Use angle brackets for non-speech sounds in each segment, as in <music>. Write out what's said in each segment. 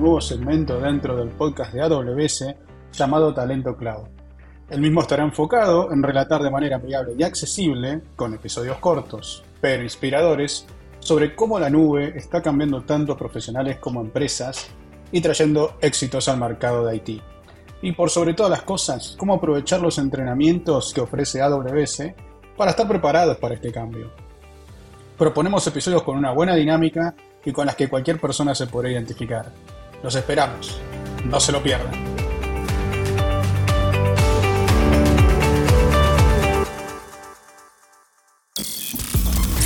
nuevo segmento dentro del podcast de AWS llamado Talento Cloud. El mismo estará enfocado en relatar de manera amigable y accesible, con episodios cortos, pero inspiradores, sobre cómo la nube está cambiando tanto a profesionales como empresas y trayendo éxitos al mercado de IT. Y por sobre todas las cosas, cómo aprovechar los entrenamientos que ofrece AWS para estar preparados para este cambio. Proponemos episodios con una buena dinámica y con las que cualquier persona se podrá identificar. Los esperamos. No se lo pierdan.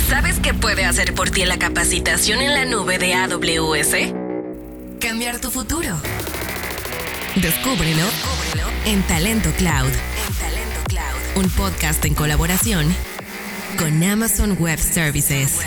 ¿Sabes qué puede hacer por ti la capacitación en la nube de AWS? Cambiar tu futuro. Descúbrelo, en Talento Cloud. En Talento Cloud. Un podcast en colaboración con Amazon Web Services.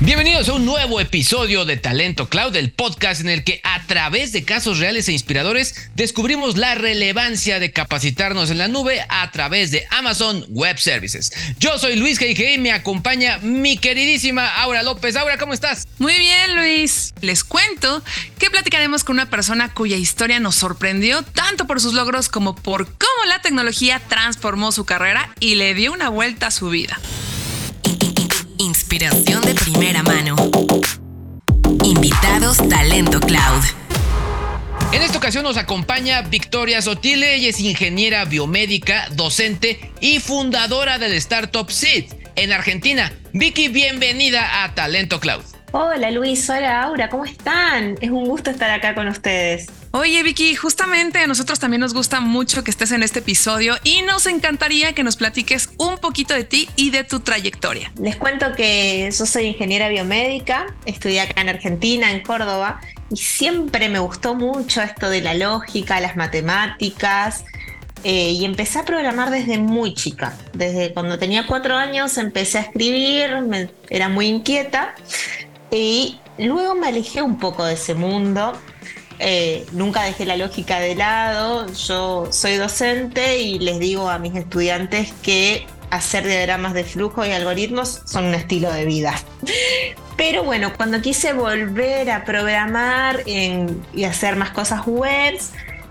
Bienvenidos a un nuevo episodio de Talento Cloud, el podcast en el que a través de casos reales e inspiradores descubrimos la relevancia de capacitarnos en la nube a través de Amazon Web Services. Yo soy Luis G.I.G. y me acompaña mi queridísima Aura López. Aura, ¿cómo estás? Muy bien, Luis. Les cuento que platicaremos con una persona cuya historia nos sorprendió tanto por sus logros como por cómo la tecnología transformó su carrera y le dio una vuelta a su vida. Inspiración de primera mano. Invitados Talento Cloud. En esta ocasión nos acompaña Victoria Sotile, ella es ingeniera biomédica, docente y fundadora del startup SID en Argentina. Vicky, bienvenida a Talento Cloud. Hola Luis, hola Aura, ¿cómo están? Es un gusto estar acá con ustedes. Oye Vicky, justamente a nosotros también nos gusta mucho que estés en este episodio y nos encantaría que nos platiques un poquito de ti y de tu trayectoria. Les cuento que yo soy ingeniera biomédica, estudié acá en Argentina, en Córdoba, y siempre me gustó mucho esto de la lógica, las matemáticas, eh, y empecé a programar desde muy chica. Desde cuando tenía cuatro años empecé a escribir, era muy inquieta y luego me alejé un poco de ese mundo eh, nunca dejé la lógica de lado. Yo soy docente y les digo a mis estudiantes que hacer diagramas de flujo y algoritmos son un estilo de vida. <laughs> Pero bueno, cuando quise volver a programar y hacer más cosas webs,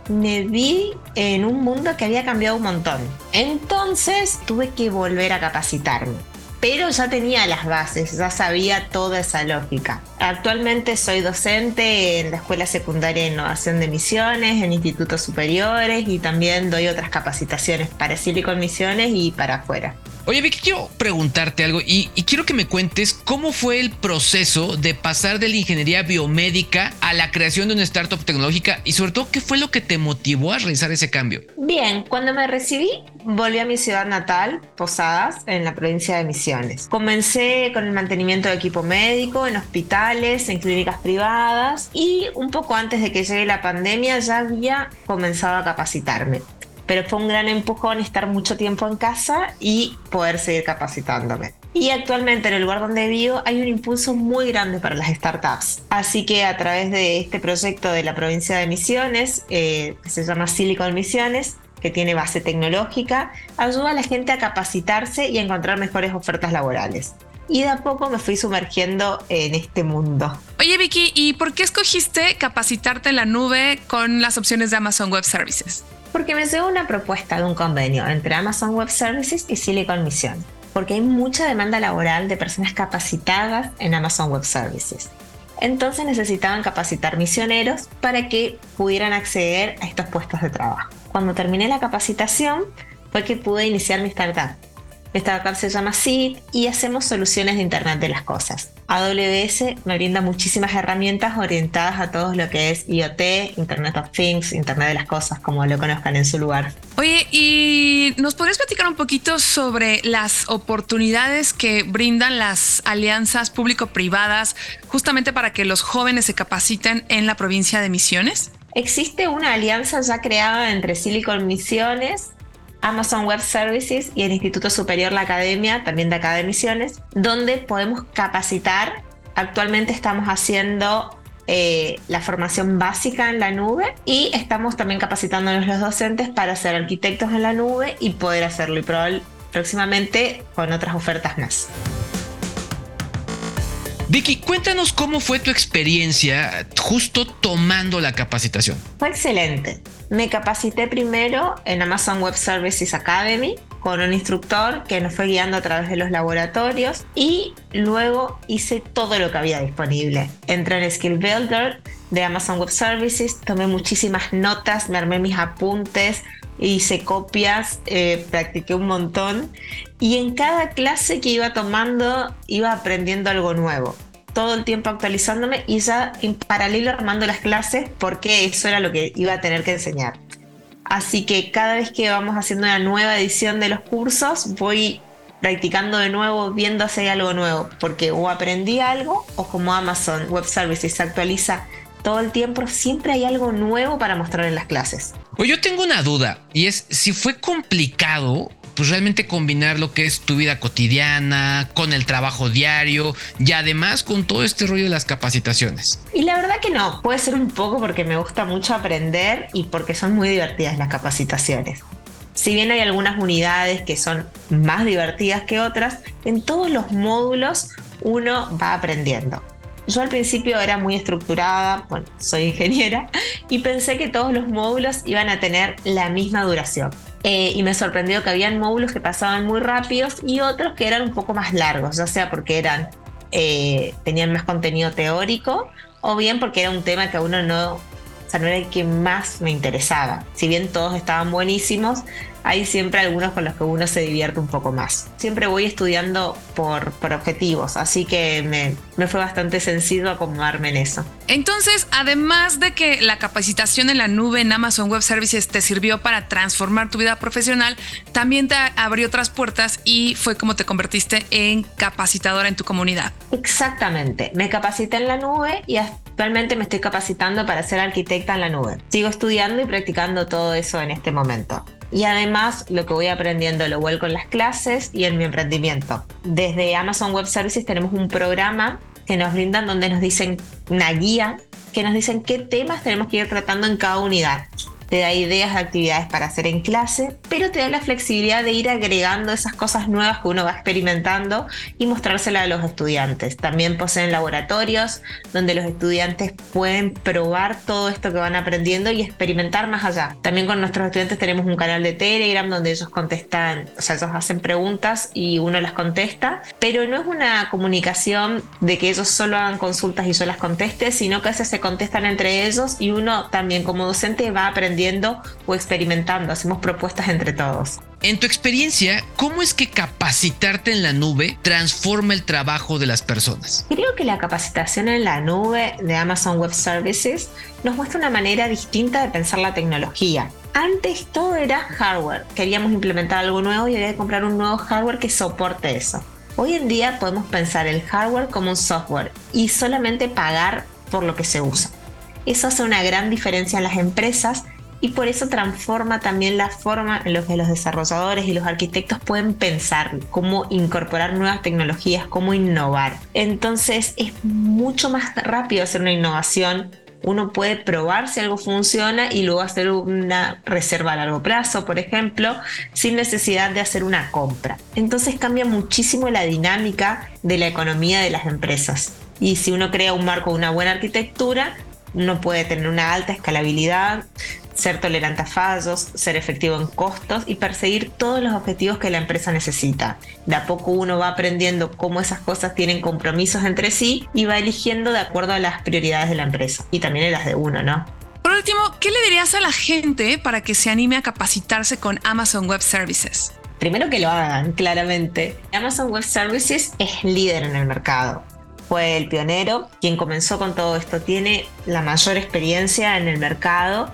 me vi en un mundo que había cambiado un montón. Entonces tuve que volver a capacitarme pero ya tenía las bases, ya sabía toda esa lógica. Actualmente soy docente en la Escuela Secundaria de Innovación de Misiones, en institutos superiores y también doy otras capacitaciones para Silicon Misiones y para afuera. Oye, Vicky, quiero preguntarte algo y, quiero que me cuentes cómo fue el proceso de pasar de la ingeniería biomédica a la creación de una startup tecnológica y sobre todo qué fue lo que te motivó a realizar ese cambio. Bien, cuando me recibí, volví a mi ciudad natal, Posadas, en la provincia de Misiones. Comencé con el mantenimiento de equipo médico en hospitales, en clínicas privadas y un poco antes de que llegue la pandemia ya había comenzado a capacitarme pero fue un gran empujón estar mucho tiempo en casa y poder seguir capacitándome. Y actualmente en el lugar donde vivo hay un impulso muy grande para las startups. Así que a través de este proyecto de la provincia de Misiones, eh, que se llama Silicon Misiones, que tiene base tecnológica, ayuda a la gente a capacitarse y a encontrar mejores ofertas laborales. Y de a poco me fui sumergiendo en este mundo. Oye Vicky, ¿y por qué escogiste capacitarte en la nube con las opciones de Amazon Web Services? Porque me llegó una propuesta de un convenio entre Amazon Web Services y Silicon Mission, porque hay mucha demanda laboral de personas capacitadas en Amazon Web Services. Entonces necesitaban capacitar misioneros para que pudieran acceder a estos puestos de trabajo. Cuando terminé la capacitación fue que pude iniciar mi startup esta startup se llama SID y hacemos soluciones de Internet de las Cosas. AWS me brinda muchísimas herramientas orientadas a todo lo que es IoT, Internet of Things, Internet de las Cosas, como lo conozcan en su lugar. Oye, ¿y nos podrías platicar un poquito sobre las oportunidades que brindan las alianzas público-privadas justamente para que los jóvenes se capaciten en la provincia de Misiones? Existe una alianza ya creada entre Silicon Misiones Amazon Web Services y el Instituto Superior La Academia, también de acá de Misiones, donde podemos capacitar. Actualmente estamos haciendo eh, la formación básica en la nube y estamos también capacitándonos los docentes para ser arquitectos en la nube y poder hacerlo y próximamente con otras ofertas más. Vicky, cuéntanos cómo fue tu experiencia justo tomando la capacitación. Fue excelente. Me capacité primero en Amazon Web Services Academy con un instructor que nos fue guiando a través de los laboratorios y luego hice todo lo que había disponible. Entré en Skill Builder de Amazon Web Services, tomé muchísimas notas, me armé mis apuntes, hice copias, eh, practiqué un montón y en cada clase que iba tomando iba aprendiendo algo nuevo. Todo el tiempo actualizándome y ya en paralelo armando las clases porque eso era lo que iba a tener que enseñar. Así que cada vez que vamos haciendo una nueva edición de los cursos voy practicando de nuevo, viendo hay algo nuevo, porque o aprendí algo o como Amazon Web Services se actualiza todo el tiempo, siempre hay algo nuevo para mostrar en las clases. Pues yo tengo una duda y es si fue complicado pues realmente combinar lo que es tu vida cotidiana con el trabajo diario y además con todo este rollo de las capacitaciones. Y la verdad que no, puede ser un poco porque me gusta mucho aprender y porque son muy divertidas las capacitaciones. Si bien hay algunas unidades que son más divertidas que otras, en todos los módulos uno va aprendiendo. Yo al principio era muy estructurada, bueno, soy ingeniera, <laughs> y pensé que todos los módulos iban a tener la misma duración. Eh, y me sorprendió que habían módulos que pasaban muy rápidos y otros que eran un poco más largos, ya sea porque eran, eh, tenían más contenido teórico o bien porque era un tema que a uno no, o sea, no era el que más me interesaba. Si bien todos estaban buenísimos, hay siempre algunos con los que uno se divierte un poco más. Siempre voy estudiando por, por objetivos, así que me, me fue bastante sencillo acomodarme en eso. Entonces, además de que la capacitación en la nube en Amazon Web Services te sirvió para transformar tu vida profesional, también te abrió otras puertas y fue como te convertiste en capacitadora en tu comunidad. Exactamente, me capacité en la nube y actualmente me estoy capacitando para ser arquitecta en la nube. Sigo estudiando y practicando todo eso en este momento. Y además lo que voy aprendiendo lo vuelco en las clases y en mi emprendimiento. Desde Amazon Web Services tenemos un programa que nos brindan donde nos dicen una guía que nos dicen qué temas tenemos que ir tratando en cada unidad te da ideas de actividades para hacer en clase, pero te da la flexibilidad de ir agregando esas cosas nuevas que uno va experimentando y mostrárselas a los estudiantes. También poseen laboratorios donde los estudiantes pueden probar todo esto que van aprendiendo y experimentar más allá. También con nuestros estudiantes tenemos un canal de Telegram donde ellos contestan, o sea, ellos hacen preguntas y uno las contesta, pero no es una comunicación de que ellos solo hagan consultas y yo las conteste, sino que a veces se contestan entre ellos y uno también como docente va aprendiendo o experimentando, hacemos propuestas entre todos. En tu experiencia, ¿cómo es que capacitarte en la nube transforma el trabajo de las personas? Creo que la capacitación en la nube de Amazon Web Services nos muestra una manera distinta de pensar la tecnología. Antes todo era hardware, queríamos implementar algo nuevo y había que comprar un nuevo hardware que soporte eso. Hoy en día podemos pensar el hardware como un software y solamente pagar por lo que se usa. Eso hace una gran diferencia en las empresas y por eso transforma también la forma en la que los desarrolladores y los arquitectos pueden pensar cómo incorporar nuevas tecnologías, cómo innovar. Entonces es mucho más rápido hacer una innovación. Uno puede probar si algo funciona y luego hacer una reserva a largo plazo, por ejemplo, sin necesidad de hacer una compra. Entonces cambia muchísimo la dinámica de la economía de las empresas. Y si uno crea un marco de una buena arquitectura, uno puede tener una alta escalabilidad, ser tolerante a fallos, ser efectivo en costos y perseguir todos los objetivos que la empresa necesita. De a poco uno va aprendiendo cómo esas cosas tienen compromisos entre sí y va eligiendo de acuerdo a las prioridades de la empresa y también en las de uno, ¿no? Por último, ¿qué le dirías a la gente para que se anime a capacitarse con Amazon Web Services? Primero que lo hagan, claramente. Amazon Web Services es líder en el mercado fue el pionero, quien comenzó con todo esto, tiene la mayor experiencia en el mercado.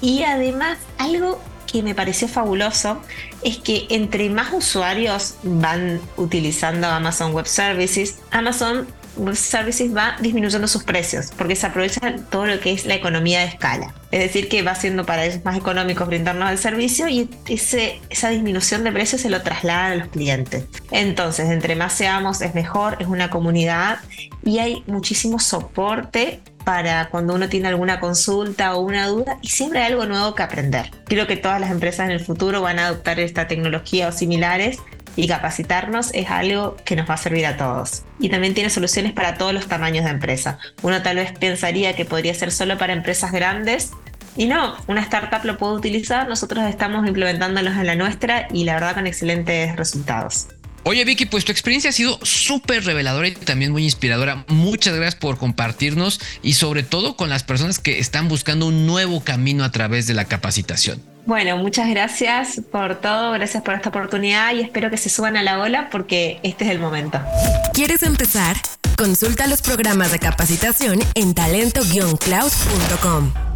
Y además algo que me pareció fabuloso es que entre más usuarios van utilizando Amazon Web Services, Amazon Services va disminuyendo sus precios porque se aprovecha todo lo que es la economía de escala. Es decir, que va siendo para ellos más económicos brindarnos el servicio y ese, esa disminución de precios se lo trasladan a los clientes. Entonces, entre más seamos es mejor, es una comunidad y hay muchísimo soporte para cuando uno tiene alguna consulta o una duda y siempre hay algo nuevo que aprender. Creo que todas las empresas en el futuro van a adoptar esta tecnología o similares y capacitarnos es algo que nos va a servir a todos. Y también tiene soluciones para todos los tamaños de empresa. Uno tal vez pensaría que podría ser solo para empresas grandes, y no, una startup lo puede utilizar, nosotros estamos implementándolos en la nuestra y la verdad con excelentes resultados. Oye Vicky, pues tu experiencia ha sido súper reveladora y también muy inspiradora. Muchas gracias por compartirnos y sobre todo con las personas que están buscando un nuevo camino a través de la capacitación. Bueno, muchas gracias por todo, gracias por esta oportunidad y espero que se suban a la ola porque este es el momento. ¿Quieres empezar? Consulta los programas de capacitación en talento-cloud.com.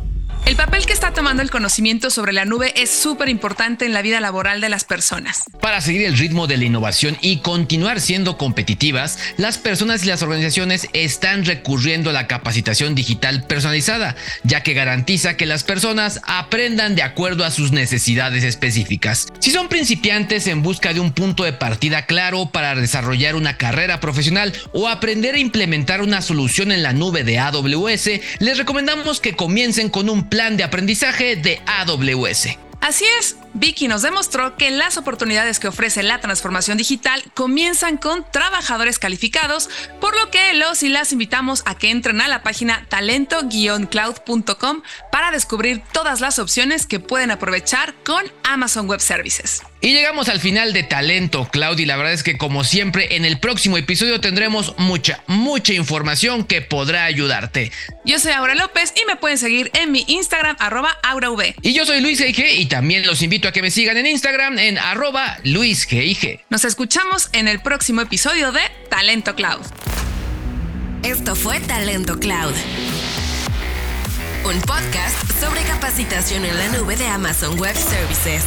El papel que está tomando el conocimiento sobre la nube es súper importante en la vida laboral de las personas. Para seguir el ritmo de la innovación y continuar siendo competitivas, las personas y las organizaciones están recurriendo a la capacitación digital personalizada, ya que garantiza que las personas aprendan de acuerdo a sus necesidades específicas. Si son principiantes en busca de un punto de partida claro para desarrollar una carrera profesional o aprender a implementar una solución en la nube de AWS, les recomendamos que comiencen con un plan de aprendizaje de AWS. Así es, Vicky nos demostró que las oportunidades que ofrece la transformación digital comienzan con trabajadores calificados, por lo que los y las invitamos a que entren a la página talento-cloud.com para descubrir todas las opciones que pueden aprovechar con Amazon Web Services. Y llegamos al final de Talento Cloud y la verdad es que como siempre en el próximo episodio tendremos mucha, mucha información que podrá ayudarte. Yo soy Aura López y me pueden seguir en mi Instagram arroba AuraV. Y yo soy Luis G y también los invito a que me sigan en Instagram en arroba LuisGIG. Nos escuchamos en el próximo episodio de Talento Cloud. Esto fue Talento Cloud. Un podcast sobre capacitación en la nube de Amazon Web Services.